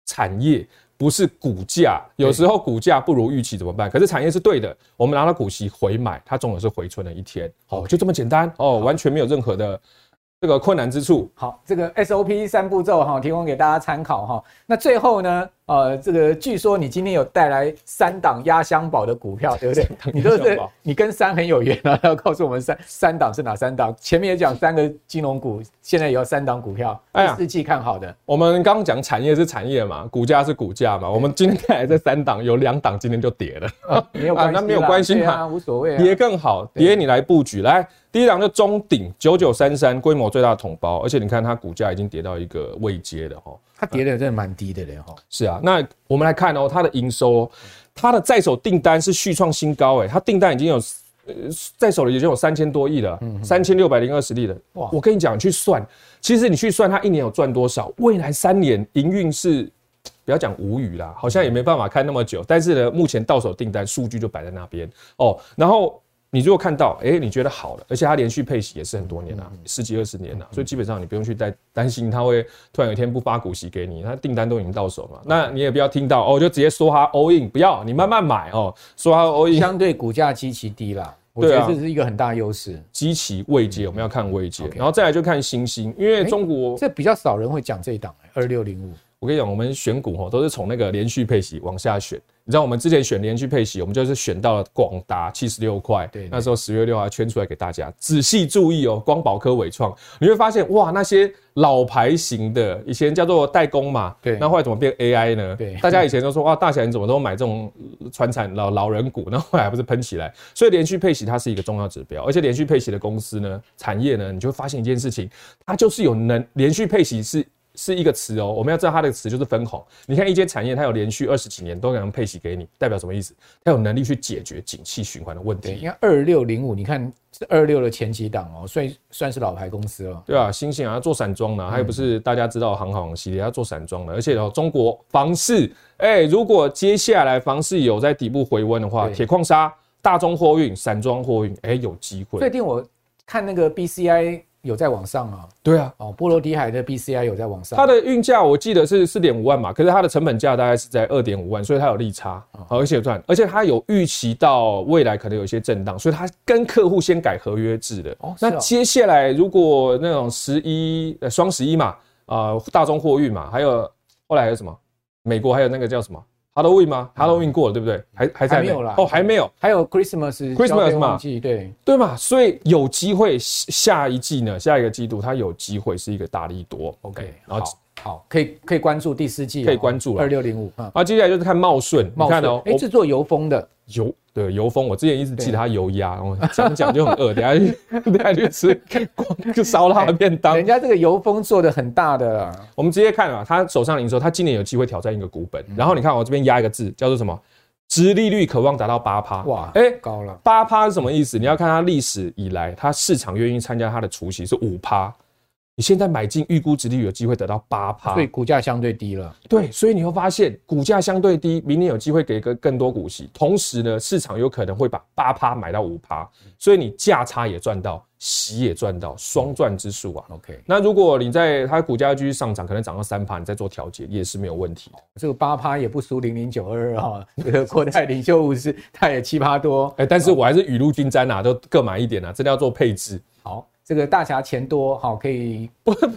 产业，不是股价。有时候股价不如预期怎么办？可是产业是对的，我们拿到股息回买，它总有是回春的一天。哦，就这么简单哦，完全没有任何的。这个困难之处，好，这个 SOP 三步骤哈，提供给大家参考哈。那最后呢，呃，这个据说你今天有带来三档压箱宝的股票，对不对？你都是你跟三很有缘啊，要告诉我们三三档是哪三档？前面也讲三个金融股，现在也有三档股票，第四季看好的。哎、我们刚刚讲产业是产业嘛，股价是股价嘛。我们今天带来这三档，有两档今天就跌了，啊、没有关系、啊，那没有关系嘛，啊、无所谓、啊，跌更好，跌你来布局来。第一档就中鼎九九三三，规模最大的统包，而且你看它股价已经跌到一个位阶了哈。它跌的真的蛮低的嘞哈。是啊，那我们来看哦，它的营收，它的在手订单是续创新高哎，它订单已经有呃在手的已经有三千多亿了，三千六百零二十亿了。哇，我跟你讲，你去算，其实你去算它一年有赚多少，未来三年营运是不要讲无语啦，好像也没办法看那么久，但是呢，目前到手订单数据就摆在那边哦，然后。你如果看到，哎、欸，你觉得好了，而且它连续配息也是很多年了，十几二十年了，所以基本上你不用去担担心它会突然有一天不发股息给你，它订单都已经到手嘛。那你也不要听到哦，就直接说它 all in，不要，你慢慢买哦，说它 all in，相对股价极其低啦，我觉得这是一个很大优势。极其未接，我们要看未接，然后再来就看星星，因为中国、欸、这比较少人会讲这一档，二六零五。我跟你讲，我们选股哦都是从那个连续配息往下选。你知道我们之前选连续配息，我们就是选到了广达七十六块。对，那时候十月六号圈出来给大家，仔细注意哦，光宝科、伟创，你会发现哇，那些老牌型的，以前叫做代工嘛。对。那后来怎么变 AI 呢？对。大家以前都说哇，大侠你怎么都买这种传产老老人股，那后来还不是喷起来？所以连续配息它是一个重要指标，而且连续配息的公司呢，产业呢，你就会发现一件事情，它就是有能连续配息是。是一个词哦，我们要知道它的词就是分红。你看一些产业，它有连续二十几年都能配息给你，代表什么意思？它有能力去解决景气循环的问题。你看二六零五，你看是二六的前几档哦，所以算是老牌公司了。对啊，星星啊，做散装的，还有不是大家知道航航系列，它做散装的，而且哦，中国房市，哎，如果接下来房市有在底部回温的话，铁矿砂、大宗货运、散装货运，哎，有机会。最近我看那个 BCI。有在往上啊？对啊，哦，波罗的海的 BCI 有在往上，它的运价我记得是四点五万嘛，可是它的成本价大概是在二点五万，所以它有利差，而且赚，而且它有预期到未来可能有一些震荡，所以它跟客户先改合约制的。哦，那接下来如果那种十一呃双十一嘛，啊、呃、大宗货运嘛，还有后来还有什么？美国还有那个叫什么？Halloween 吗？Halloween 过了，对不对？还还在没有啦。哦，还没有，还有 Christmas，Christmas 嘛？对对嘛，所以有机会下一季呢，下一个季度它有机会是一个大利多。OK，然后好，可以可以关注第四季，可以关注了。二六零五啊，啊，接下来就是看茂顺，你看哦，哎，制作油封的油。对，油封，我之前一直记得它油压，我讲讲就很饿，等下去 等下去吃光 就烧腊便当。人家这个油封做的很大的，我们直接看啊，他手上的营收，他今年有机会挑战一个股本。然后你看我这边压一个字，叫做什么？殖利率渴望达到八趴。哇，哎，高了。八趴是什么意思？你要看它历史以来，它市场愿意参加它的除息是五趴。你现在买进预估殖利率有机会得到八趴，所以股价相对低了。对，所以你会发现股价相对低，明年有机会给个更多股息，同时呢，市场有可能会把八趴买到五趴，所以你价差也赚到，息也赚到，双赚之数啊。OK，那如果你在它股价继续上涨，可能涨到三趴，你再做调节也是没有问题的。这个八趴也不输零零九二二哈，这个国泰领袖五十它也七趴多。哎、欸，但是我还是雨露均沾啊，都各买一点啊，真的要做配置。好。这个大侠钱多，好，可以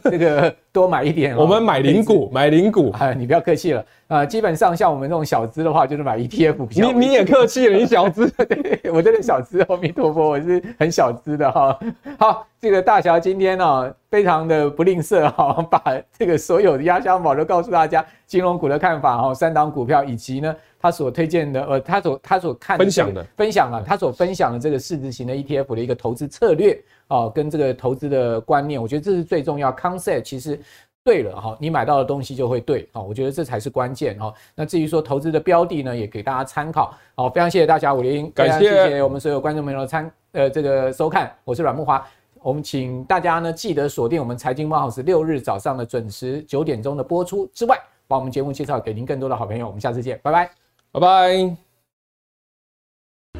这个 多买一点。我们买零股，买零股啊，你不要客气了啊。基本上像我们这种小资的话，就是买 ETF。你你也客气了，你小资，对，我真的小资，阿弥陀佛，我是很小资的哈。好，这个大侠今天呢，非常的不吝啬哈，把这个所有的压箱宝都告诉大家，金融股的看法哈，三档股票以及呢。他所推荐的，呃，他所他所看的、分享的分享了，他所分享的这个市值型的 ETF 的一个投资策略啊、呃，跟这个投资的观念，我觉得这是最重要。Concept 其实对了哈，你买到的东西就会对哈，我觉得这才是关键哈。那至于说投资的标的呢，也给大家参考。好，非常谢谢大家，我连感谢谢谢我们所有观众朋友的参呃这个收看，我是阮木华。我们请大家呢记得锁定我们财经慕 House 六日早上的准时九点钟的播出之外，把我们节目介绍给您更多的好朋友。我们下次见，拜拜。拜拜！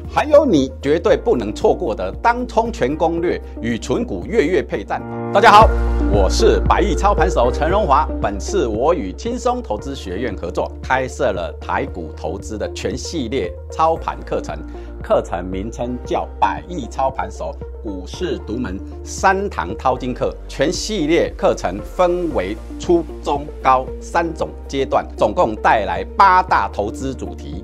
还有你绝对不能错过的当冲全攻略与纯股月月配战。大家好，我是百亿操盘手陈荣华。本次我与轻松投资学院合作，开设了台股投资的全系列操盘课程。课程名称叫百亿操盘手股市独门三堂淘金课，全系列课程分为初、中、高三种阶段，总共带来八大投资主题。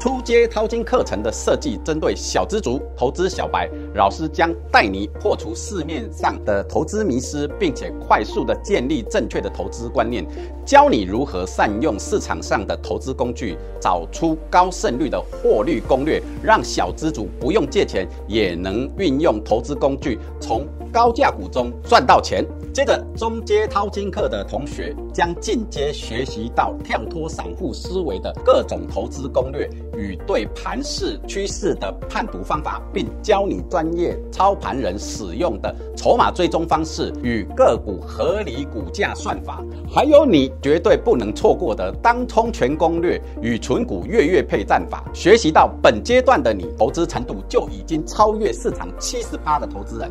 初阶淘金课程的设计针对小资族、投资小白，老师将带你破除市面上的投资迷思，并且快速的建立正确的投资观念，教你如何善用市场上的投资工具，找出高胜率的获利攻略，让小资族不用借钱也能运用投资工具，从高价股中赚到钱。接着，中阶淘金课的同学将进阶学习到跳脱散户思维的各种投资攻略与对盘势趋势的判读方法，并教你专业操盘人使用的筹码追踪方式与个股合理股价算法，还有你绝对不能错过的当冲全攻略与存股月月配战法。学习到本阶段的你，投资程度就已经超越市场七十八的投资人。